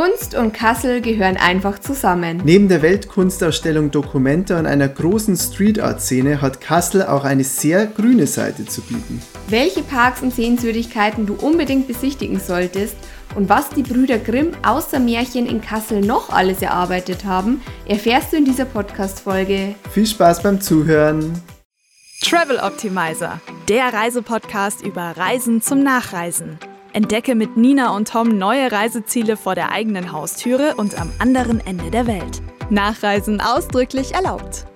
Kunst und Kassel gehören einfach zusammen. Neben der Weltkunstausstellung Documenta und einer großen Street Art Szene hat Kassel auch eine sehr grüne Seite zu bieten. Welche Parks und Sehenswürdigkeiten du unbedingt besichtigen solltest und was die Brüder Grimm außer Märchen in Kassel noch alles erarbeitet haben, erfährst du in dieser Podcast-Folge. Viel Spaß beim Zuhören! Travel Optimizer, der Reisepodcast über Reisen zum Nachreisen. Entdecke mit Nina und Tom neue Reiseziele vor der eigenen Haustüre und am anderen Ende der Welt. Nachreisen ausdrücklich erlaubt.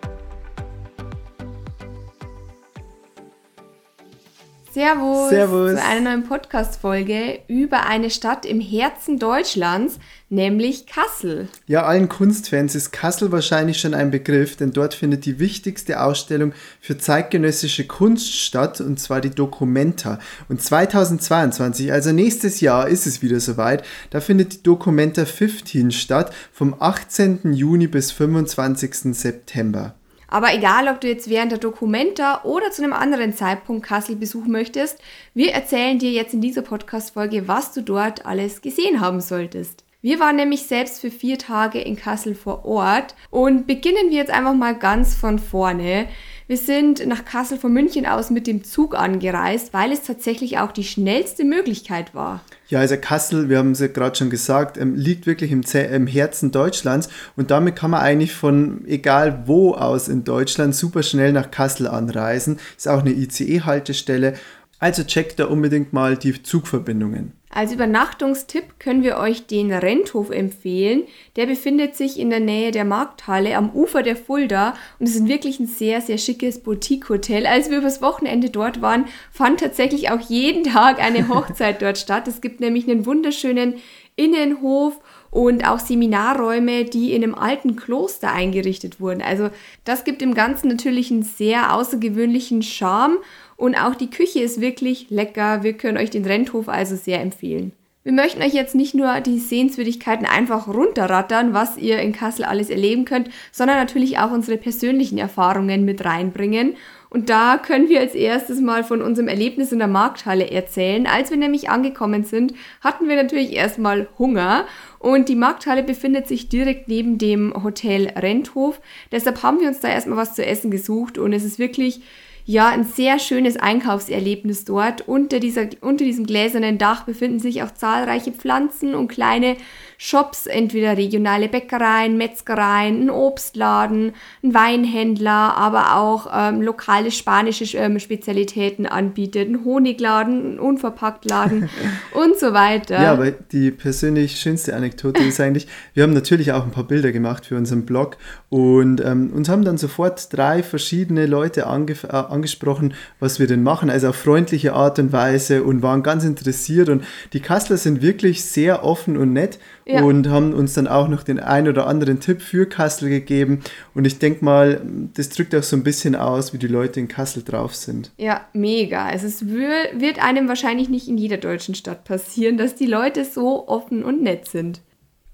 Servus, Servus. zu einer neuen Podcast-Folge über eine Stadt im Herzen Deutschlands, nämlich Kassel. Ja, allen Kunstfans ist Kassel wahrscheinlich schon ein Begriff, denn dort findet die wichtigste Ausstellung für zeitgenössische Kunst statt, und zwar die Documenta. Und 2022, also nächstes Jahr, ist es wieder soweit. Da findet die Documenta 15 statt, vom 18. Juni bis 25. September. Aber egal, ob du jetzt während der Dokumenta oder zu einem anderen Zeitpunkt Kassel besuchen möchtest, wir erzählen dir jetzt in dieser Podcast-Folge, was du dort alles gesehen haben solltest. Wir waren nämlich selbst für vier Tage in Kassel vor Ort und beginnen wir jetzt einfach mal ganz von vorne. Wir sind nach Kassel von München aus mit dem Zug angereist, weil es tatsächlich auch die schnellste Möglichkeit war. Ja, also Kassel, wir haben es ja gerade schon gesagt, ähm, liegt wirklich im, im Herzen Deutschlands und damit kann man eigentlich von egal wo aus in Deutschland super schnell nach Kassel anreisen. Ist auch eine ICE-Haltestelle. Also checkt da unbedingt mal die Zugverbindungen. Als Übernachtungstipp können wir euch den Renthof empfehlen. Der befindet sich in der Nähe der Markthalle am Ufer der Fulda und es ist wirklich ein sehr, sehr schickes Boutique-Hotel. Als wir übers Wochenende dort waren, fand tatsächlich auch jeden Tag eine Hochzeit dort statt. Es gibt nämlich einen wunderschönen Innenhof und auch Seminarräume, die in einem alten Kloster eingerichtet wurden. Also das gibt dem Ganzen natürlich einen sehr außergewöhnlichen Charme und auch die Küche ist wirklich lecker. Wir können euch den Renthof also sehr empfehlen. Wir möchten euch jetzt nicht nur die Sehenswürdigkeiten einfach runterrattern, was ihr in Kassel alles erleben könnt, sondern natürlich auch unsere persönlichen Erfahrungen mit reinbringen. Und da können wir als erstes mal von unserem Erlebnis in der Markthalle erzählen. Als wir nämlich angekommen sind, hatten wir natürlich erstmal Hunger und die Markthalle befindet sich direkt neben dem Hotel Renthof. Deshalb haben wir uns da erstmal was zu essen gesucht und es ist wirklich ja, ein sehr schönes Einkaufserlebnis dort. Unter, dieser, unter diesem gläsernen Dach befinden sich auch zahlreiche Pflanzen und kleine Shops, entweder regionale Bäckereien, Metzgereien, ein Obstladen, ein Weinhändler, aber auch ähm, lokale spanische ähm, Spezialitäten anbietet, ein Honigladen, ein Unverpacktladen und so weiter. Ja, aber die persönlich schönste Anekdote ist eigentlich, wir haben natürlich auch ein paar Bilder gemacht für unseren Blog und ähm, uns haben dann sofort drei verschiedene Leute ange äh, angesprochen, was wir denn machen, also auf freundliche Art und Weise und waren ganz interessiert und die Kassler sind wirklich sehr offen und nett ja. und haben uns dann auch noch den ein oder anderen Tipp für Kassel gegeben. Und ich denke mal, das drückt auch so ein bisschen aus, wie die Leute in Kassel drauf sind. Ja, mega. Also es wird einem wahrscheinlich nicht in jeder deutschen Stadt passieren, dass die Leute so offen und nett sind.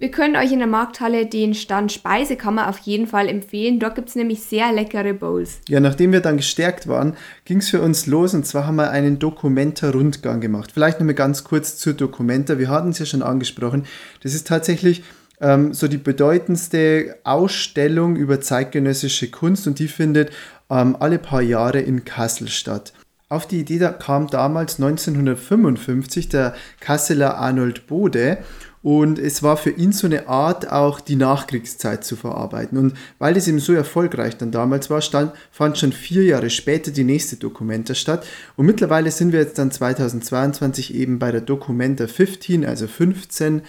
Wir können euch in der Markthalle den Stand Speisekammer auf jeden Fall empfehlen. Dort gibt es nämlich sehr leckere Bowls. Ja, nachdem wir dann gestärkt waren, ging es für uns los und zwar haben wir einen Dokumenta-Rundgang gemacht. Vielleicht nochmal ganz kurz zur Dokumenta. Wir hatten es ja schon angesprochen. Das ist tatsächlich ähm, so die bedeutendste Ausstellung über zeitgenössische Kunst und die findet ähm, alle paar Jahre in Kassel statt. Auf die Idee kam damals 1955 der Kasseler Arnold Bode und es war für ihn so eine Art, auch die Nachkriegszeit zu verarbeiten. Und weil es eben so erfolgreich dann damals war, stand, fand schon vier Jahre später die nächste Dokumenta statt. Und mittlerweile sind wir jetzt dann 2022 eben bei der Dokumenta 15, also 15.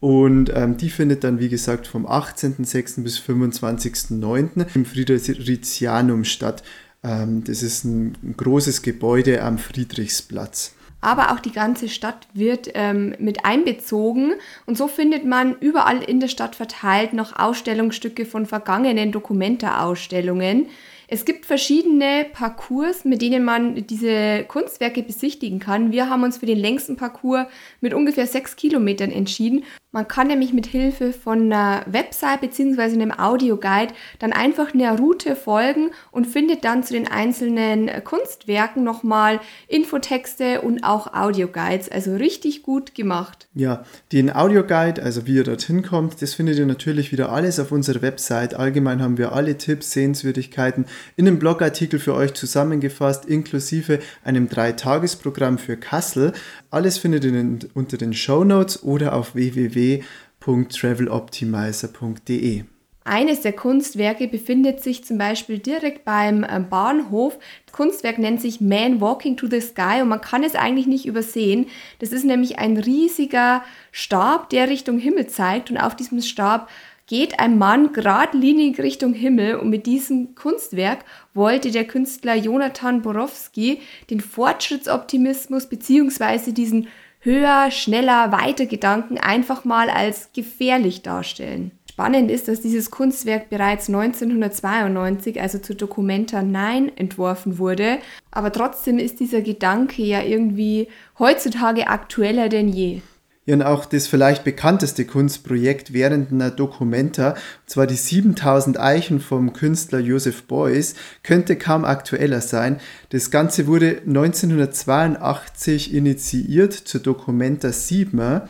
Und ähm, die findet dann, wie gesagt, vom 18.06. bis 25.09. im Fridericianum statt. Ähm, das ist ein großes Gebäude am Friedrichsplatz aber auch die ganze Stadt wird ähm, mit einbezogen. Und so findet man überall in der Stadt verteilt noch Ausstellungsstücke von vergangenen Dokumenta-Ausstellungen. Es gibt verschiedene Parcours, mit denen man diese Kunstwerke besichtigen kann. Wir haben uns für den längsten Parcours mit ungefähr sechs Kilometern entschieden. Man kann nämlich mit Hilfe von einer Website bzw. einem Audioguide dann einfach eine Route folgen und findet dann zu den einzelnen Kunstwerken nochmal Infotexte und auch Audioguides. Also richtig gut gemacht. Ja, den Audioguide, also wie ihr dorthin kommt, das findet ihr natürlich wieder alles auf unserer Website. Allgemein haben wir alle Tipps, Sehenswürdigkeiten in einem Blogartikel für euch zusammengefasst, inklusive einem Dreitagesprogramm für Kassel. Alles findet ihr unter den Show Notes oder auf www.traveloptimizer.de. Eines der Kunstwerke befindet sich zum Beispiel direkt beim ähm, Bahnhof. Das Kunstwerk nennt sich Man Walking to the Sky und man kann es eigentlich nicht übersehen. Das ist nämlich ein riesiger Stab, der Richtung Himmel zeigt und auf diesem Stab geht ein Mann geradlinig Richtung Himmel und mit diesem Kunstwerk wollte der Künstler Jonathan Borowski den Fortschrittsoptimismus bzw. diesen höher, schneller, weiter Gedanken einfach mal als gefährlich darstellen. Spannend ist, dass dieses Kunstwerk bereits 1992, also zu Documenta 9, entworfen wurde, aber trotzdem ist dieser Gedanke ja irgendwie heutzutage aktueller denn je. Und auch das vielleicht bekannteste Kunstprojekt während einer Documenta, und zwar die 7000 Eichen vom Künstler Joseph Beuys, könnte kaum aktueller sein. Das Ganze wurde 1982 initiiert zur Documenta 7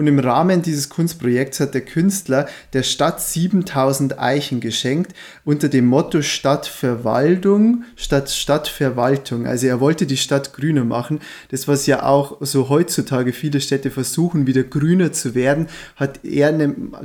und im Rahmen dieses Kunstprojekts hat der Künstler der Stadt 7000 Eichen geschenkt unter dem Motto Stadtverwaltung statt Stadtverwaltung. Also er wollte die Stadt grüner machen. Das, was ja auch so heutzutage viele Städte versuchen, wieder grüner zu werden, hat er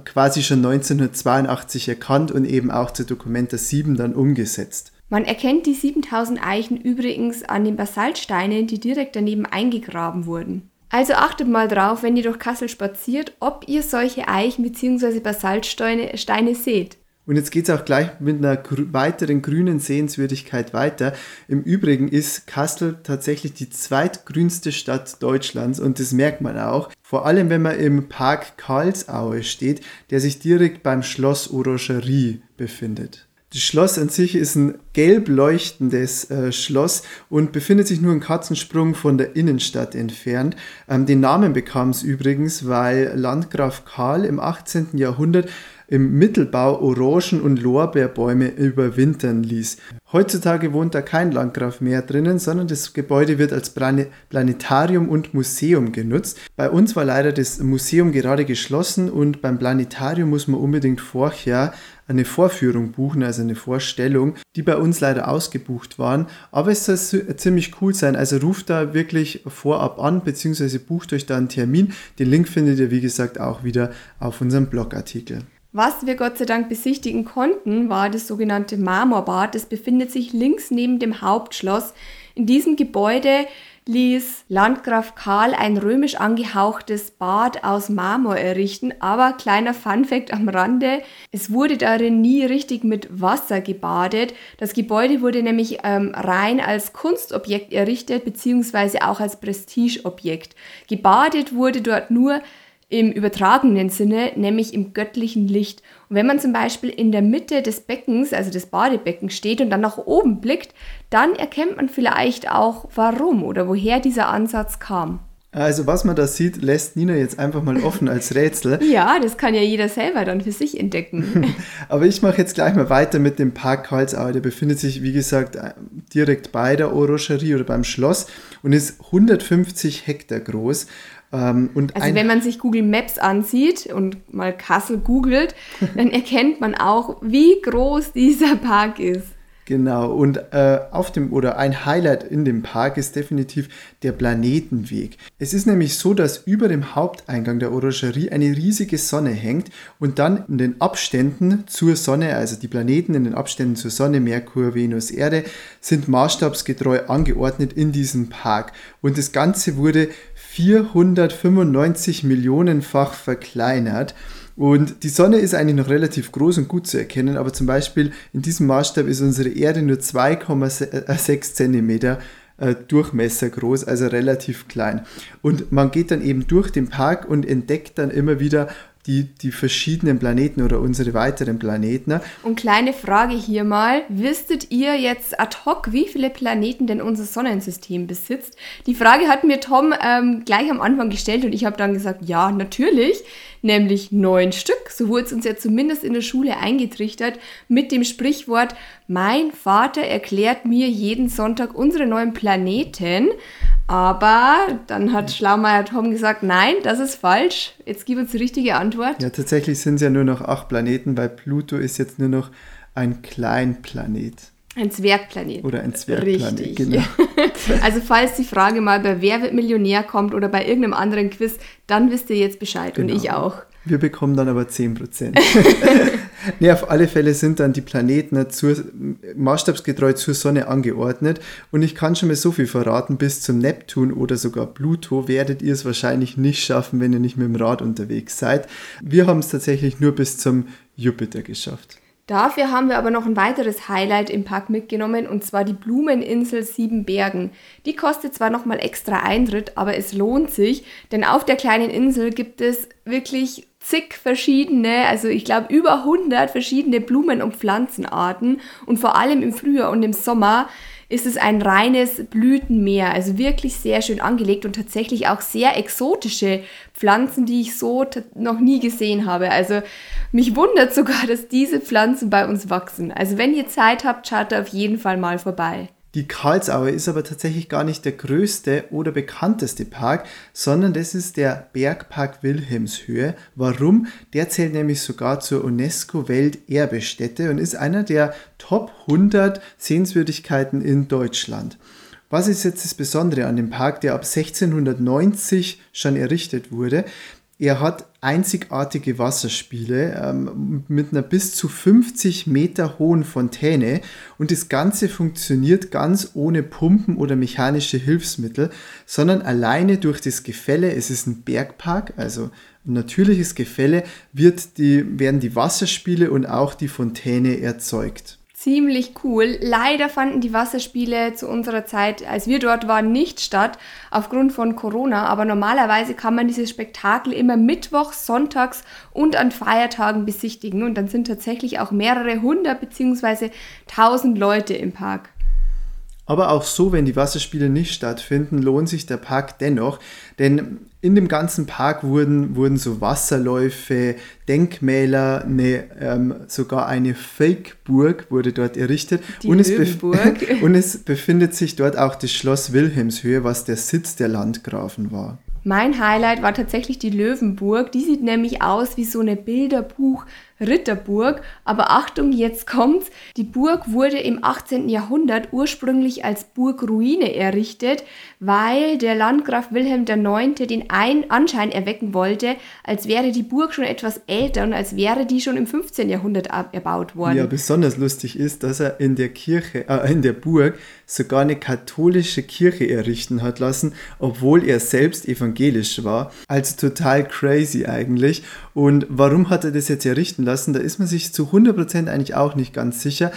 quasi schon 1982 erkannt und eben auch zur Dokumenta 7 dann umgesetzt. Man erkennt die 7000 Eichen übrigens an den Basaltsteinen, die direkt daneben eingegraben wurden. Also achtet mal drauf, wenn ihr durch Kassel spaziert, ob ihr solche Eichen bzw. Basaltsteine Steine seht. Und jetzt geht es auch gleich mit einer grü weiteren grünen Sehenswürdigkeit weiter. Im Übrigen ist Kassel tatsächlich die zweitgrünste Stadt Deutschlands und das merkt man auch. Vor allem, wenn man im Park Karlsaue steht, der sich direkt beim Schloss Orangerie befindet. Das Schloss an sich ist ein gelb leuchtendes äh, Schloss und befindet sich nur einen Katzensprung von der Innenstadt entfernt. Ähm, den Namen bekam es übrigens, weil Landgraf Karl im 18. Jahrhundert im Mittelbau Orangen- und Lorbeerbäume überwintern ließ. Heutzutage wohnt da kein Landgraf mehr drinnen, sondern das Gebäude wird als Planetarium und Museum genutzt. Bei uns war leider das Museum gerade geschlossen und beim Planetarium muss man unbedingt vorher eine Vorführung buchen, also eine Vorstellung, die bei uns leider ausgebucht waren. Aber es soll ziemlich cool sein. Also ruft da wirklich vorab an, beziehungsweise bucht euch da einen Termin. Den Link findet ihr, wie gesagt, auch wieder auf unserem Blogartikel. Was wir Gott sei Dank besichtigen konnten, war das sogenannte Marmorbad. Das befindet sich links neben dem Hauptschloss. In diesem Gebäude ließ Landgraf Karl ein römisch angehauchtes Bad aus Marmor errichten, aber kleiner Funfact am Rande, es wurde darin nie richtig mit Wasser gebadet. Das Gebäude wurde nämlich ähm, rein als Kunstobjekt errichtet, beziehungsweise auch als Prestigeobjekt. Gebadet wurde dort nur im übertragenen Sinne, nämlich im göttlichen Licht. Und wenn man zum Beispiel in der Mitte des Beckens, also des Badebeckens steht und dann nach oben blickt, dann erkennt man vielleicht auch, warum oder woher dieser Ansatz kam. Also was man da sieht, lässt Nina jetzt einfach mal offen als Rätsel. ja, das kann ja jeder selber dann für sich entdecken. Aber ich mache jetzt gleich mal weiter mit dem Park Karlsau. Der befindet sich, wie gesagt, direkt bei der Orangerie oder beim Schloss und ist 150 Hektar groß. Ähm, also wenn man sich Google Maps ansieht und mal Kassel googelt, dann erkennt man auch, wie groß dieser Park ist. Genau, und äh, auf dem oder ein Highlight in dem Park ist definitiv der Planetenweg. Es ist nämlich so, dass über dem Haupteingang der Orangerie eine riesige Sonne hängt und dann in den Abständen zur Sonne, also die Planeten in den Abständen zur Sonne, Merkur, Venus, Erde, sind maßstabsgetreu angeordnet in diesem Park. Und das Ganze wurde 495 Millionenfach verkleinert. Und die Sonne ist eigentlich noch relativ groß und gut zu erkennen, aber zum Beispiel in diesem Maßstab ist unsere Erde nur 2,6 cm äh, Durchmesser groß, also relativ klein. Und man geht dann eben durch den Park und entdeckt dann immer wieder die, die verschiedenen Planeten oder unsere weiteren Planeten. Und kleine Frage hier mal, wisstet ihr jetzt ad hoc, wie viele Planeten denn unser Sonnensystem besitzt? Die Frage hat mir Tom ähm, gleich am Anfang gestellt und ich habe dann gesagt, ja, natürlich, nämlich neun Stück. So wurde es uns ja zumindest in der Schule eingetrichtert mit dem Sprichwort, mein Vater erklärt mir jeden Sonntag unsere neuen Planeten. Aber dann hat Schlaumeier Tom gesagt, nein, das ist falsch. Jetzt gib uns die richtige Antwort. Ja, tatsächlich sind es ja nur noch acht Planeten, weil Pluto ist jetzt nur noch ein Kleinplanet. Ein Zwergplanet. Oder ein Zwergplanet, Richtig. genau. Also falls die Frage mal bei Wer wird Millionär kommt oder bei irgendeinem anderen Quiz, dann wisst ihr jetzt Bescheid und Genau. ich auch. Wir bekommen dann aber 10%. nee, auf alle Fälle sind dann die Planeten zur, maßstabsgetreu zur Sonne angeordnet. Und ich kann schon mal so viel verraten, bis zum Neptun oder sogar Pluto werdet ihr es wahrscheinlich nicht schaffen, wenn ihr nicht mit dem Rad unterwegs seid. Wir haben es tatsächlich nur bis zum Jupiter geschafft. Dafür haben wir aber noch ein weiteres Highlight im Park mitgenommen und zwar die Blumeninsel Siebenbergen. Die kostet zwar nochmal extra Eintritt, aber es lohnt sich, denn auf der kleinen Insel gibt es wirklich zig verschiedene, also ich glaube über 100 verschiedene Blumen- und Pflanzenarten und vor allem im Frühjahr und im Sommer ist es ein reines Blütenmeer, also wirklich sehr schön angelegt und tatsächlich auch sehr exotische Pflanzen, die ich so noch nie gesehen habe. Also mich wundert sogar, dass diese Pflanzen bei uns wachsen. Also wenn ihr Zeit habt, schaut da auf jeden Fall mal vorbei. Die Karlsauer ist aber tatsächlich gar nicht der größte oder bekannteste Park, sondern das ist der Bergpark Wilhelmshöhe. Warum? Der zählt nämlich sogar zur UNESCO-Welterbestätte und ist einer der Top 100 Sehenswürdigkeiten in Deutschland. Was ist jetzt das Besondere an dem Park, der ab 1690 schon errichtet wurde? Er hat einzigartige Wasserspiele ähm, mit einer bis zu 50 Meter hohen Fontäne und das Ganze funktioniert ganz ohne Pumpen oder mechanische Hilfsmittel, sondern alleine durch das Gefälle. Es ist ein Bergpark, also ein natürliches Gefälle, wird die, werden die Wasserspiele und auch die Fontäne erzeugt. Ziemlich cool. Leider fanden die Wasserspiele zu unserer Zeit, als wir dort waren, nicht statt, aufgrund von Corona. Aber normalerweise kann man dieses Spektakel immer mittwochs, sonntags und an Feiertagen besichtigen. Und dann sind tatsächlich auch mehrere hundert bzw. tausend Leute im Park. Aber auch so, wenn die Wasserspiele nicht stattfinden, lohnt sich der Park dennoch, denn in dem ganzen Park wurden, wurden so Wasserläufe, Denkmäler, eine, ähm, sogar eine Fake-Burg wurde dort errichtet. Die und, es und es befindet sich dort auch das Schloss Wilhelmshöhe, was der Sitz der Landgrafen war. Mein Highlight war tatsächlich die Löwenburg. Die sieht nämlich aus wie so eine Bilderbuch Ritterburg. Aber Achtung, jetzt kommt's. Die Burg wurde im 18. Jahrhundert ursprünglich als Burgruine errichtet, weil der Landgraf Wilhelm IX. den ein Anschein erwecken wollte, als wäre die Burg schon etwas älter und als wäre die schon im 15. Jahrhundert erbaut worden. Ja, besonders lustig ist, dass er in der Kirche, äh, in der Burg sogar eine katholische Kirche errichten hat lassen, obwohl er selbst evangelisch war. Also total crazy eigentlich. Und warum hat er das jetzt errichten lassen? Da ist man sich zu 100% eigentlich auch nicht ganz sicher.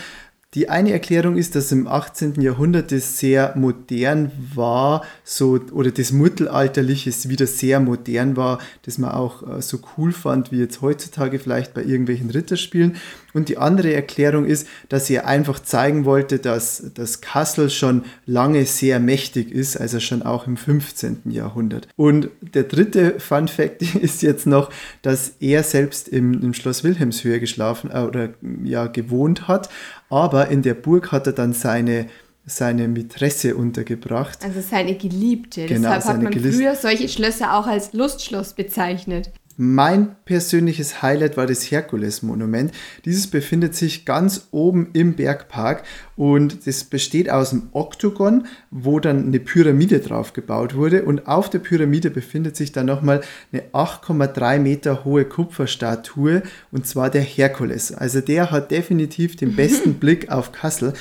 Die eine Erklärung ist, dass im 18. Jahrhundert das sehr modern war, so, oder das Mittelalterliche wieder sehr modern war, das man auch äh, so cool fand, wie jetzt heutzutage vielleicht bei irgendwelchen Ritterspielen. Und die andere Erklärung ist, dass er einfach zeigen wollte, dass das Kassel schon lange sehr mächtig ist, also schon auch im 15. Jahrhundert. Und der dritte Fun Fact ist jetzt noch, dass er selbst im, im Schloss Wilhelmshöhe geschlafen äh, oder ja gewohnt hat, aber in der Burg hat er dann seine seine Mätresse untergebracht. Also seine Geliebte. Genau, Deshalb hat man Gelis- früher solche Schlösser auch als Lustschloss bezeichnet. Mein persönliches Highlight war das Herkules-Monument. Dieses befindet sich ganz oben im Bergpark und das besteht aus einem Oktogon, wo dann eine Pyramide drauf gebaut wurde und auf der Pyramide befindet sich dann nochmal eine 8,3 Meter hohe Kupferstatue und zwar der Herkules. Also der hat definitiv den besten Blick auf Kassel.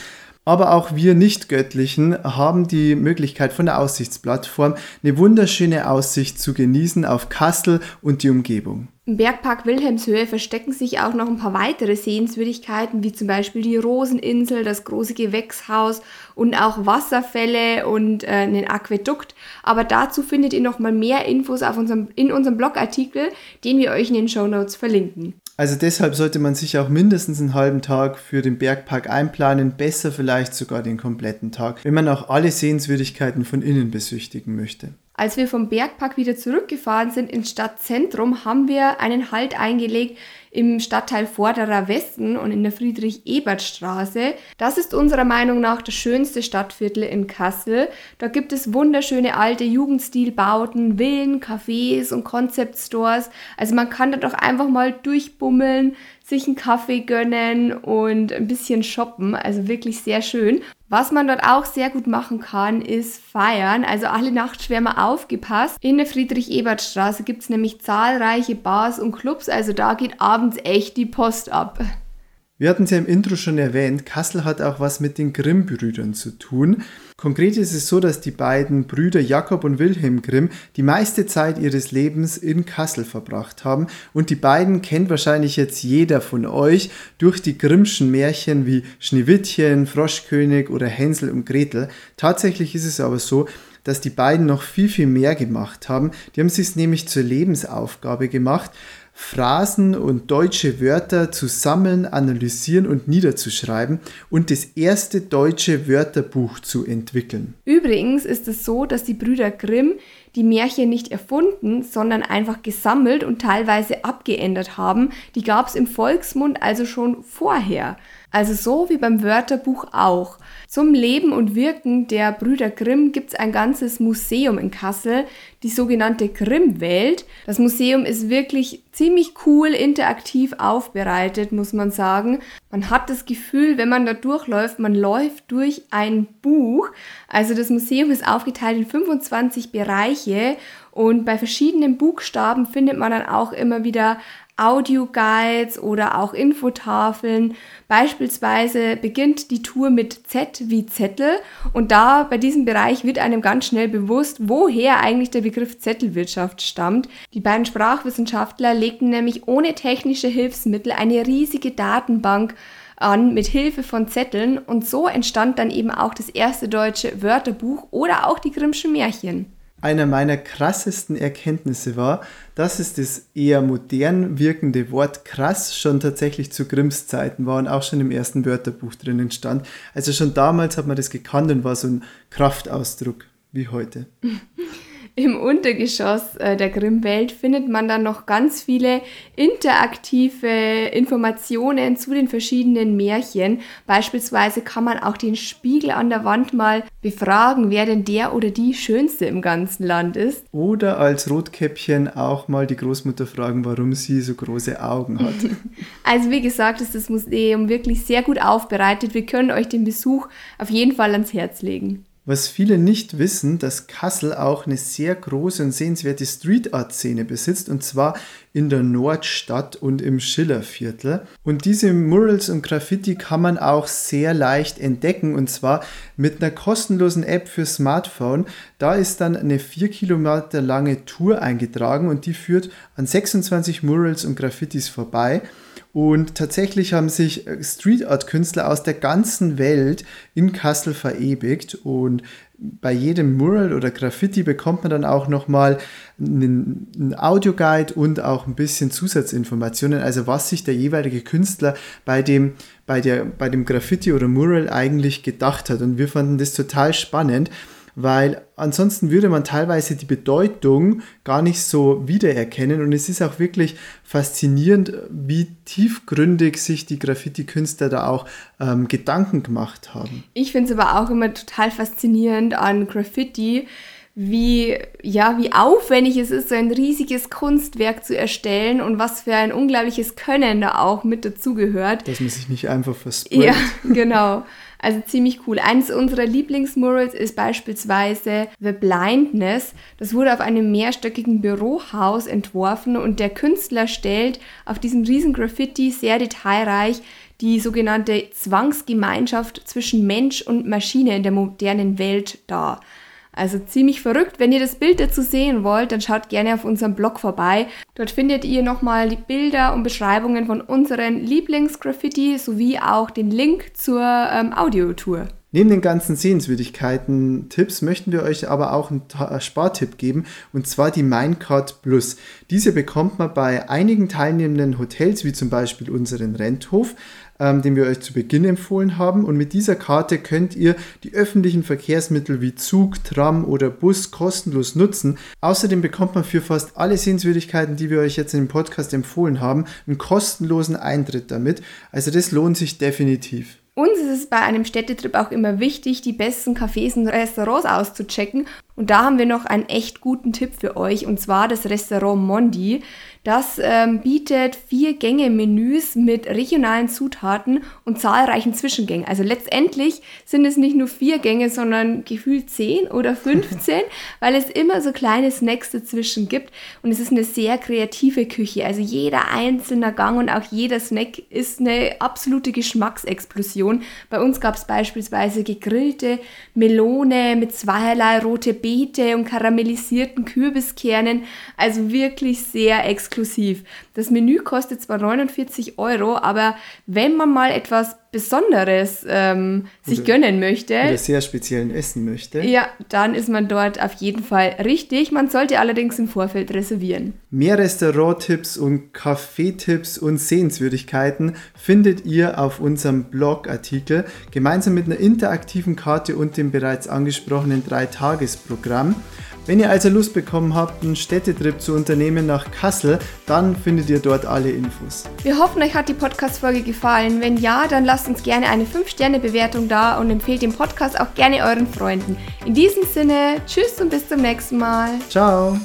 Aber auch wir Nicht-Göttlichen haben die Möglichkeit von der Aussichtsplattform eine wunderschöne Aussicht zu genießen auf Kassel und die Umgebung. Im Bergpark Wilhelmshöhe verstecken sich auch noch ein paar weitere Sehenswürdigkeiten, wie zum Beispiel die Roseninsel, das große Gewächshaus und auch Wasserfälle und äh, einen Aquädukt. Aber dazu findet ihr noch mal mehr Infos auf unserem, in unserem Blogartikel, den wir euch in den Show Notes verlinken. Also deshalb sollte man sich auch mindestens einen halben Tag für den Bergpark einplanen, besser vielleicht sogar den kompletten Tag, wenn man auch alle Sehenswürdigkeiten von innen besüchtigen möchte. Als wir vom Bergpark wieder zurückgefahren sind ins Stadtzentrum, haben wir einen Halt eingelegt im Stadtteil Vorderer Westen und in der Friedrich-Ebert-Straße. Das ist unserer Meinung nach das schönste Stadtviertel in Kassel. Da gibt es wunderschöne alte Jugendstilbauten, Villen, Cafés und Concept Stores. Also man kann da doch einfach mal durchbummeln, sich einen Kaffee gönnen und ein bisschen shoppen. Also wirklich sehr schön. Was man dort auch sehr gut machen kann, ist feiern. Also alle Nachtschwärmer aufgepasst. In der Friedrich-Ebert-Straße gibt es nämlich zahlreiche Bars und Clubs. Also da geht abends echt die Post ab. Wir hatten es ja im Intro schon erwähnt, Kassel hat auch was mit den Grimm-Brüdern zu tun. Konkret ist es so, dass die beiden Brüder Jakob und Wilhelm Grimm die meiste Zeit ihres Lebens in Kassel verbracht haben und die beiden kennt wahrscheinlich jetzt jeder von euch durch die Grimmschen Märchen wie Schneewittchen, Froschkönig oder Hänsel und Gretel. Tatsächlich ist es aber so, dass die beiden noch viel, viel mehr gemacht haben. Die haben es nämlich zur Lebensaufgabe gemacht, Phrasen und deutsche Wörter zu sammeln, analysieren und niederzuschreiben und das erste deutsche Wörterbuch zu entwickeln. Übrigens ist es so, dass die Brüder Grimm die Märchen nicht erfunden, sondern einfach gesammelt und teilweise abgeändert haben. Die gab es im Volksmund also schon vorher. Also so wie beim Wörterbuch auch. Zum Leben und Wirken der Brüder Grimm gibt es ein ganzes Museum in Kassel, die sogenannte Grimm-Welt. Das Museum ist wirklich ziemlich cool, interaktiv aufbereitet, muss man sagen. Man hat das Gefühl, wenn man da durchläuft, man läuft durch ein Buch. Also das Museum ist aufgeteilt in 25 Bereiche und bei verschiedenen Buchstaben findet man dann auch immer wieder Audioguides oder auch Infotafeln. Beispielsweise beginnt die Tour mit Z wie Zettel und da bei diesem Bereich wird einem ganz schnell bewusst, woher eigentlich der Begriff Zettelwirtschaft stammt. Die beiden Sprachwissenschaftler legten nämlich ohne technische Hilfsmittel eine riesige Datenbank an mit Hilfe von Zetteln und so entstand dann eben auch das erste deutsche Wörterbuch oder auch die Grimmschen Märchen einer meiner krassesten Erkenntnisse war, dass es das eher modern wirkende Wort krass schon tatsächlich zu Grimms Zeiten war und auch schon im ersten Wörterbuch drinnen stand. Also schon damals hat man das gekannt und war so ein Kraftausdruck wie heute. Im Untergeschoss äh, der Grimm-Welt findet man dann noch ganz viele interaktive Informationen zu den verschiedenen Märchen. Beispielsweise kann man auch den Spiegel an der Wand mal befragen, wer denn der oder die Schönste im ganzen Land ist. Oder als Rotkäppchen auch mal die Großmutter fragen, warum sie so große Augen hat. also wie gesagt, ist das Museum wirklich sehr gut aufbereitet. Wir können euch den Besuch auf jeden Fall ans Herz legen. Was viele nicht wissen, dass Kassel auch eine sehr große und sehenswerte Street Art Szene besitzt und zwar in der Nordstadt und im Schillerviertel. Und diese Murals und Graffiti kann man auch sehr leicht entdecken und zwar mit einer kostenlosen App für Smartphone. Da ist dann eine 4 Kilometer lange Tour eingetragen und die führt an 26 Murals und Graffitis vorbei. Und tatsächlich haben sich äh, Street Art Künstler aus der ganzen Welt in Kassel verewigt. Und bei jedem Mural oder Graffiti bekommt man dann auch nochmal einen, einen Audioguide und auch ein bisschen Zusatzinformationen, also was sich der jeweilige Künstler bei dem, bei, der, bei dem Graffiti oder Mural eigentlich gedacht hat. Und wir fanden das total spannend weil ansonsten würde man teilweise die Bedeutung gar nicht so wiedererkennen und es ist auch wirklich faszinierend, wie tiefgründig sich die Graffiti-Künstler da auch ähm, Gedanken gemacht haben. Ich finde es aber auch immer total faszinierend an Graffiti, wie, ja, wie aufwendig es ist, so ein riesiges Kunstwerk zu erstellen und was für ein unglaubliches Können da auch mit dazugehört. Dass man sich nicht einfach versprayt. Ja, genau. Also ziemlich cool. Eines unserer Lieblingsmurals ist beispielsweise The Blindness. Das wurde auf einem mehrstöckigen Bürohaus entworfen und der Künstler stellt auf diesem riesen Graffiti sehr detailreich die sogenannte Zwangsgemeinschaft zwischen Mensch und Maschine in der modernen Welt dar. Also ziemlich verrückt. Wenn ihr das Bild dazu sehen wollt, dann schaut gerne auf unserem Blog vorbei. Dort findet ihr nochmal die Bilder und Beschreibungen von unseren Lieblingsgraffiti sowie auch den Link zur ähm, Audiotour. Neben den ganzen Sehenswürdigkeiten-Tipps möchten wir euch aber auch einen äh, Spartipp geben und zwar die Minecart Plus. Diese bekommt man bei einigen teilnehmenden Hotels, wie zum Beispiel unseren Renthof, ähm, den wir euch zu Beginn empfohlen haben. Und mit dieser Karte könnt ihr die öffentlichen Verkehrsmittel wie Zug, Tram oder Bus kostenlos nutzen. Außerdem bekommt man für fast alle Sehenswürdigkeiten, die wir euch jetzt in dem Podcast empfohlen haben, einen kostenlosen Eintritt damit. Also das lohnt sich definitiv. Uns ist es bei einem Städtetrip auch immer wichtig, die besten Cafés und Restaurants auszuchecken. Und da haben wir noch einen echt guten Tipp für euch, und zwar das Restaurant Mondi. Das ähm, bietet vier Gänge-Menüs mit regionalen Zutaten und zahlreichen Zwischengängen. Also letztendlich sind es nicht nur vier Gänge, sondern gefühlt zehn oder 15, weil es immer so kleine Snacks dazwischen gibt. Und es ist eine sehr kreative Küche. Also jeder einzelne Gang und auch jeder Snack ist eine absolute Geschmacksexplosion. Bei uns gab es beispielsweise gegrillte Melone mit zweierlei rote Beete und karamellisierten Kürbiskernen. Also wirklich sehr exklusiv exklusiv. Das Menü kostet zwar 49 Euro, aber wenn man mal etwas Besonderes ähm, sich oder, gönnen möchte. Oder sehr speziellen essen möchte. Ja, dann ist man dort auf jeden Fall richtig. Man sollte allerdings im Vorfeld reservieren. Mehr Restauranttipps und Kaffeetipps und Sehenswürdigkeiten findet ihr auf unserem Blogartikel gemeinsam mit einer interaktiven Karte und dem bereits angesprochenen Dreitagesprogramm. Wenn ihr also Lust bekommen habt, einen Städtetrip zu unternehmen nach Kassel, dann findet ihr dort alle Infos. Wir hoffen, euch hat die Podcast-Folge gefallen. Wenn ja, dann lasst uns gerne eine 5-Sterne-Bewertung da und empfehlt den Podcast auch gerne euren Freunden. In diesem Sinne, tschüss und bis zum nächsten Mal. Ciao.